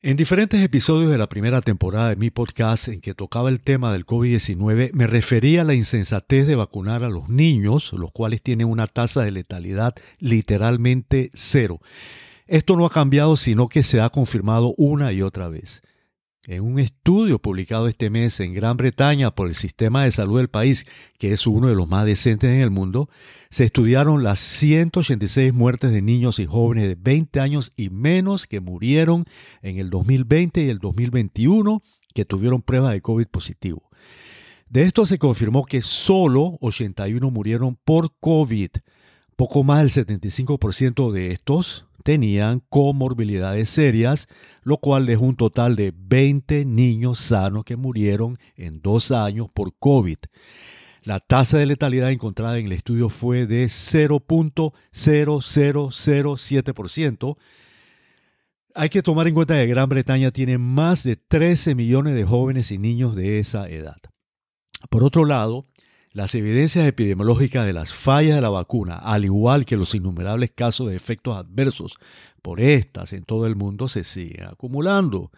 En diferentes episodios de la primera temporada de mi podcast en que tocaba el tema del COVID-19, me refería a la insensatez de vacunar a los niños, los cuales tienen una tasa de letalidad literalmente cero. Esto no ha cambiado, sino que se ha confirmado una y otra vez. En un estudio publicado este mes en Gran Bretaña por el Sistema de Salud del país, que es uno de los más decentes en el mundo, se estudiaron las 186 muertes de niños y jóvenes de 20 años y menos que murieron en el 2020 y el 2021 que tuvieron pruebas de COVID positivo. De esto se confirmó que solo 81 murieron por COVID. Poco más del 75% de estos tenían comorbilidades serias, lo cual dejó un total de 20 niños sanos que murieron en dos años por COVID. La tasa de letalidad encontrada en el estudio fue de 0.0007%. Hay que tomar en cuenta que Gran Bretaña tiene más de 13 millones de jóvenes y niños de esa edad. Por otro lado, las evidencias epidemiológicas de las fallas de la vacuna, al igual que los innumerables casos de efectos adversos por estas en todo el mundo, se siguen acumulando.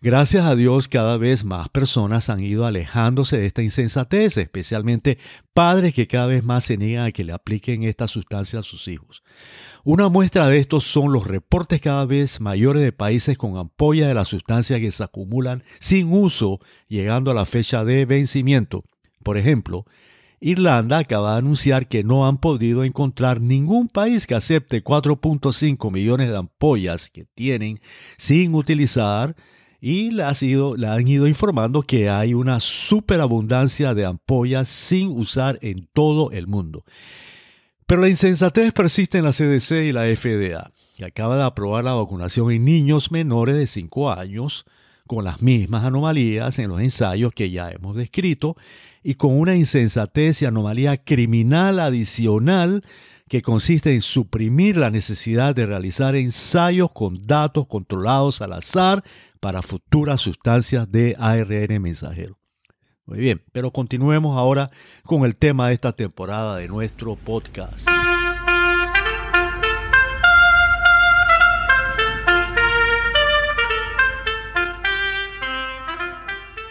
Gracias a Dios cada vez más personas han ido alejándose de esta insensatez, especialmente padres que cada vez más se niegan a que le apliquen esta sustancia a sus hijos. Una muestra de esto son los reportes cada vez mayores de países con ampolla de la sustancia que se acumulan sin uso, llegando a la fecha de vencimiento. Por ejemplo, Irlanda acaba de anunciar que no han podido encontrar ningún país que acepte 4.5 millones de ampollas que tienen sin utilizar y le, han ido informando que hay una superabundancia de ampollas sin usar en todo el mundo. Pero la insensatez persiste en la CDC y la FDA, que acaba de aprobar la vacunación en niños menores de 5 años con las mismas anomalías en los ensayos que ya hemos descrito y con una insensatez y anomalía criminal adicional que consiste en suprimir la necesidad de realizar ensayos con datos controlados al azar para futuras sustancias de ARN mensajero. Muy bien, pero continuemos ahora con el tema de esta temporada de nuestro podcast.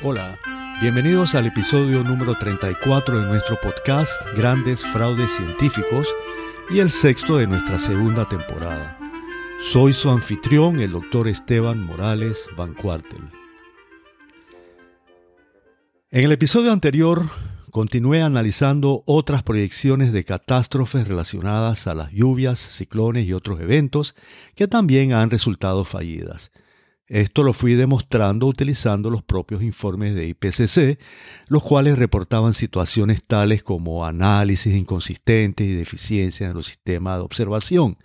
Hola, bienvenidos al episodio número 34 de nuestro podcast Grandes Fraudes Científicos y el sexto de nuestra segunda temporada. Soy su anfitrión, el doctor Esteban Morales Van Cuartel. En el episodio anterior continué analizando otras proyecciones de catástrofes relacionadas a las lluvias, ciclones y otros eventos que también han resultado fallidas. Esto lo fui demostrando utilizando los propios informes de IPCC, los cuales reportaban situaciones tales como análisis inconsistentes y deficiencias en los sistemas de observación.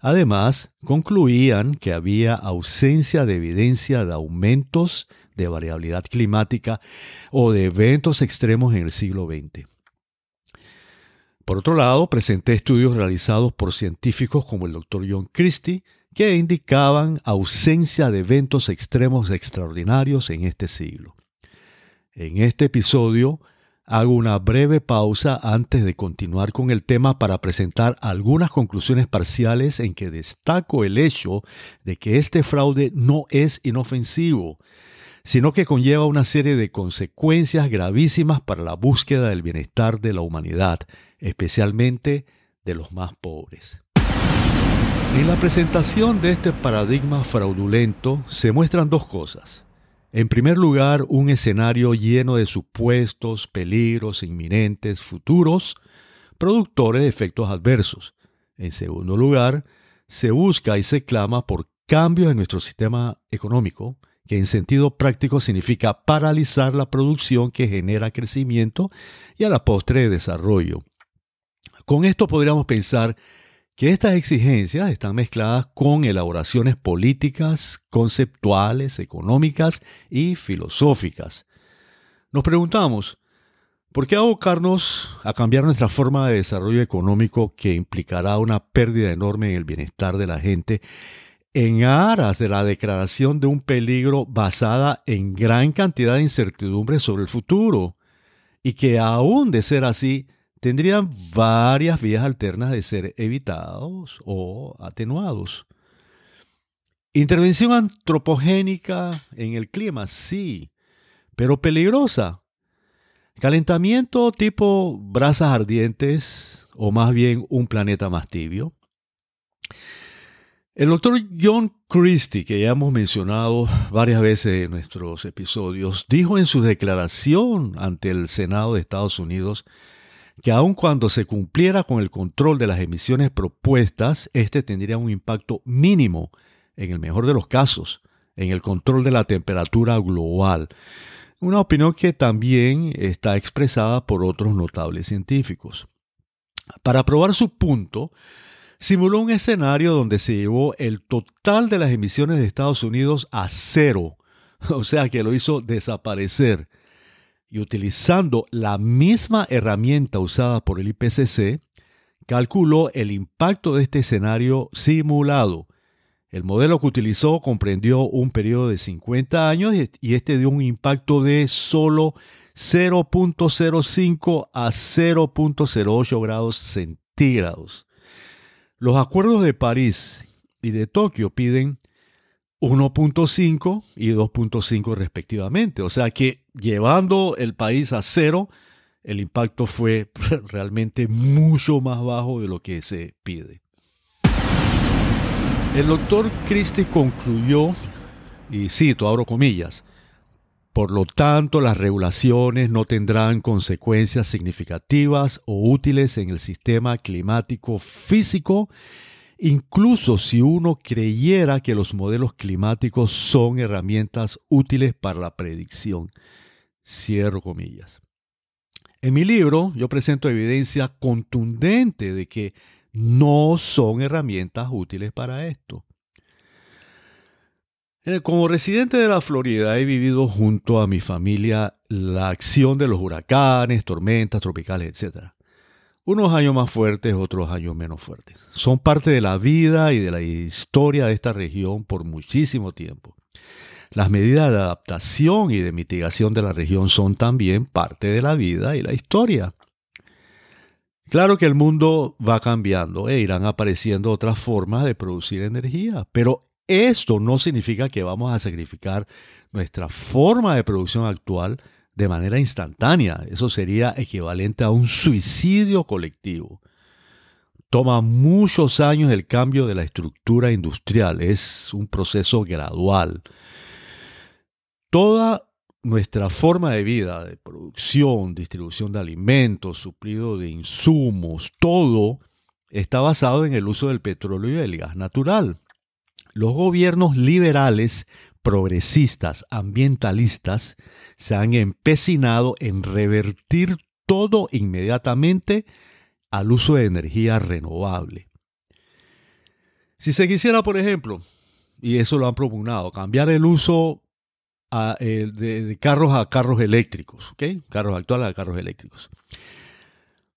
Además, concluían que había ausencia de evidencia de aumentos de variabilidad climática o de eventos extremos en el siglo XX. Por otro lado, presenté estudios realizados por científicos como el Dr. John Christie, que indicaban ausencia de eventos extremos extraordinarios en este siglo. En este episodio hago una breve pausa antes de continuar con el tema para presentar algunas conclusiones parciales en que destaco el hecho de que este fraude no es inofensivo, sino que conlleva una serie de consecuencias gravísimas para la búsqueda del bienestar de la humanidad, especialmente de los más pobres. En la presentación de este paradigma fraudulento se muestran dos cosas. En primer lugar, un escenario lleno de supuestos peligros inminentes futuros, productores de efectos adversos. En segundo lugar, se busca y se clama por cambios en nuestro sistema económico, que en sentido práctico significa paralizar la producción que genera crecimiento y a la postre desarrollo. Con esto podríamos pensar que estas exigencias están mezcladas con elaboraciones políticas, conceptuales, económicas y filosóficas. Nos preguntamos, ¿por qué abocarnos a cambiar nuestra forma de desarrollo económico que implicará una pérdida enorme en el bienestar de la gente en aras de la declaración de un peligro basada en gran cantidad de incertidumbre sobre el futuro? Y que aún de ser así, tendrían varias vías alternas de ser evitados o atenuados. Intervención antropogénica en el clima, sí, pero peligrosa. Calentamiento tipo brasas ardientes o más bien un planeta más tibio. El doctor John Christie, que ya hemos mencionado varias veces en nuestros episodios, dijo en su declaración ante el Senado de Estados Unidos que aun cuando se cumpliera con el control de las emisiones propuestas, este tendría un impacto mínimo, en el mejor de los casos, en el control de la temperatura global. Una opinión que también está expresada por otros notables científicos. Para probar su punto, simuló un escenario donde se llevó el total de las emisiones de Estados Unidos a cero, o sea que lo hizo desaparecer y utilizando la misma herramienta usada por el IPCC, calculó el impacto de este escenario simulado. El modelo que utilizó comprendió un periodo de 50 años y este dio un impacto de solo 0.05 a 0.08 grados centígrados. Los acuerdos de París y de Tokio piden 1.5 y 2.5 respectivamente. O sea que llevando el país a cero, el impacto fue realmente mucho más bajo de lo que se pide. El doctor Christie concluyó, y cito, abro comillas, por lo tanto, las regulaciones no tendrán consecuencias significativas o útiles en el sistema climático físico incluso si uno creyera que los modelos climáticos son herramientas útiles para la predicción. Cierro comillas. En mi libro yo presento evidencia contundente de que no son herramientas útiles para esto. Como residente de la Florida he vivido junto a mi familia la acción de los huracanes, tormentas tropicales, etc. Unos años más fuertes, otros años menos fuertes. Son parte de la vida y de la historia de esta región por muchísimo tiempo. Las medidas de adaptación y de mitigación de la región son también parte de la vida y la historia. Claro que el mundo va cambiando e irán apareciendo otras formas de producir energía, pero esto no significa que vamos a sacrificar nuestra forma de producción actual de manera instantánea. Eso sería equivalente a un suicidio colectivo. Toma muchos años el cambio de la estructura industrial. Es un proceso gradual. Toda nuestra forma de vida, de producción, distribución de alimentos, suplido de insumos, todo está basado en el uso del petróleo y del gas natural. Los gobiernos liberales progresistas, ambientalistas, se han empecinado en revertir todo inmediatamente al uso de energía renovable. Si se quisiera, por ejemplo, y eso lo han propugnado, cambiar el uso de, de, carros a carros eléctricos, ¿ok? Carros actuales a carros eléctricos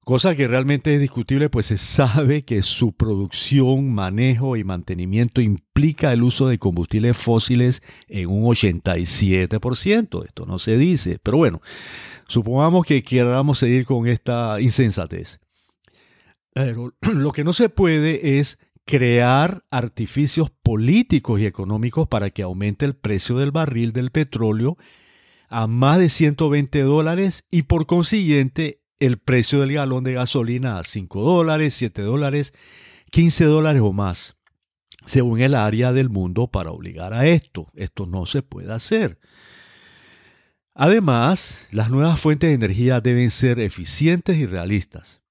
cosa que realmente es discutible, pues se sabe que su producción, manejo y mantenimiento implica el uso de combustibles fósiles en un 87%. Esto no se dice, pero bueno, supongamos que queramos seguir con esta insensatez. Pero lo que no se puede es crear artificios políticos y económicos para que aumente el precio del barril del petróleo a más de 120 dólares y por consiguiente el precio del galón de gasolina a 5 dólares, 7 dólares, 15 dólares o más, según el área del mundo para obligar a esto. Esto no se puede hacer. Además, las nuevas fuentes de energía deben ser eficientes y realistas.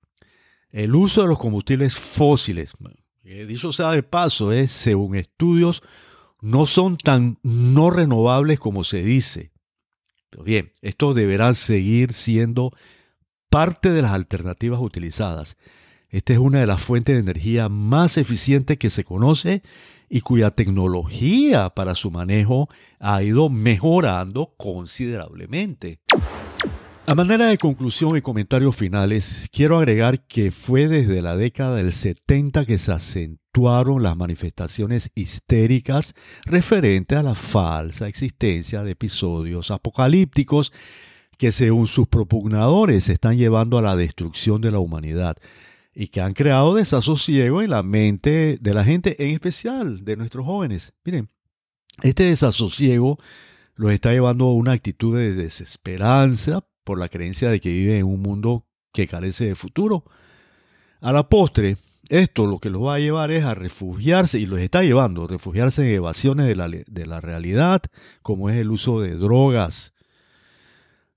El uso de los combustibles fósiles, dicho sea de paso, es, según estudios, no son tan no renovables como se dice. Pero bien, estos deberán seguir siendo parte de las alternativas utilizadas. Esta es una de las fuentes de energía más eficientes que se conoce y cuya tecnología para su manejo ha ido mejorando considerablemente. A manera de conclusión y comentarios finales, quiero agregar que fue desde la década del 70 que se acentuaron las manifestaciones histéricas referentes a la falsa existencia de episodios apocalípticos que según sus propugnadores están llevando a la destrucción de la humanidad y que han creado desasosiego en la mente de la gente, en especial de nuestros jóvenes. Miren, Este desasosiego los está llevando a una actitud de desesperanza por la creencia de que viven en un mundo que carece de futuro. A la postre, esto lo que los va a llevar es a refugiarse, y los está llevando, a refugiarse en evasiones de la, de la realidad, como es el uso de drogas,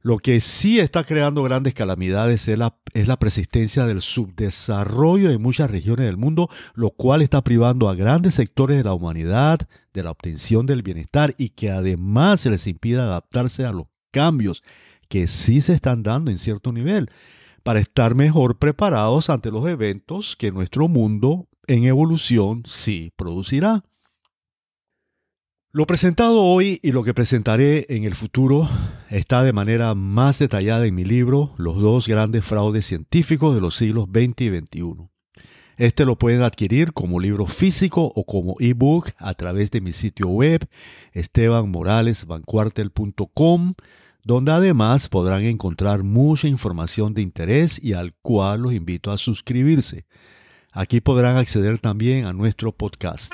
lo que sí está creando grandes calamidades es la, es la, persistencia del subdesarrollo en muchas regiones del mundo, lo cual está privando a grandes sectores de la humanidad de la obtención del bienestar y que además se les impide adaptarse a los cambios que sí se están dando en cierto nivel para estar mejor preparados ante los eventos que nuestro mundo en evolución sí producirá. Lo presentado hoy y lo que presentaré en el futuro está de manera más detallada en mi libro Los dos grandes fraudes científicos de los siglos XX y XXI. Este lo pueden adquirir como libro físico o como ebook a través de mi sitio web estebanmoralesvancuartel.com, donde además podrán encontrar mucha información de interés y al cual los invito a suscribirse. Aquí podrán acceder también a nuestro podcast.